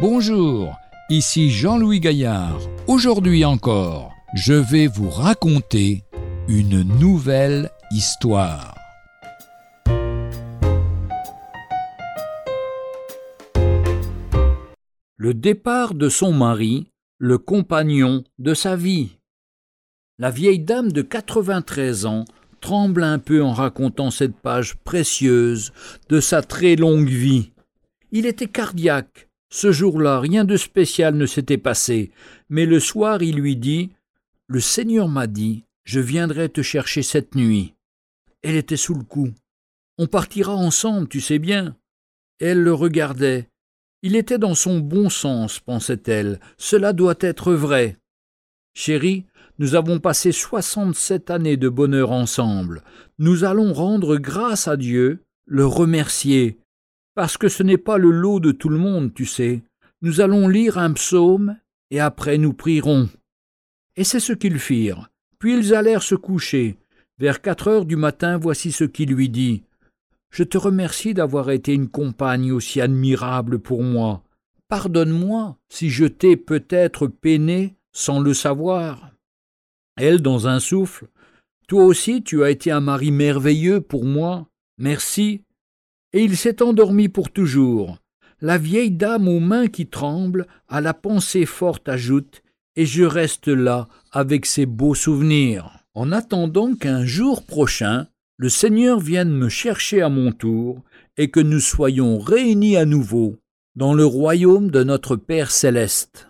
Bonjour, ici Jean-Louis Gaillard. Aujourd'hui encore, je vais vous raconter une nouvelle histoire. Le départ de son mari, le compagnon de sa vie. La vieille dame de 93 ans tremble un peu en racontant cette page précieuse de sa très longue vie. Il était cardiaque. Ce jour-là, rien de spécial ne s'était passé, mais le soir il lui dit Le Seigneur m'a dit Je viendrai te chercher cette nuit. Elle était sous le coup. On partira ensemble, tu sais bien. Elle le regardait. Il était dans son bon sens, pensait-elle. Cela doit être vrai. Chérie, nous avons passé soixante-sept années de bonheur ensemble. Nous allons rendre grâce à Dieu, le remercier, parce que ce n'est pas le lot de tout le monde, tu sais. Nous allons lire un psaume, et après nous prierons. Et c'est ce qu'ils firent. Puis ils allèrent se coucher. Vers quatre heures du matin, voici ce qu'il lui dit. Je te remercie d'avoir été une compagne aussi admirable pour moi. Pardonne-moi si je t'ai peut-être peiné sans le savoir. Elle, dans un souffle, Toi aussi tu as été un mari merveilleux pour moi. Merci. Et il s'est endormi pour toujours. La vieille dame aux mains qui tremblent, à la pensée forte ajoute, et je reste là avec ces beaux souvenirs. En attendant qu'un jour prochain, le Seigneur vienne me chercher à mon tour, et que nous soyons réunis à nouveau dans le royaume de notre Père céleste.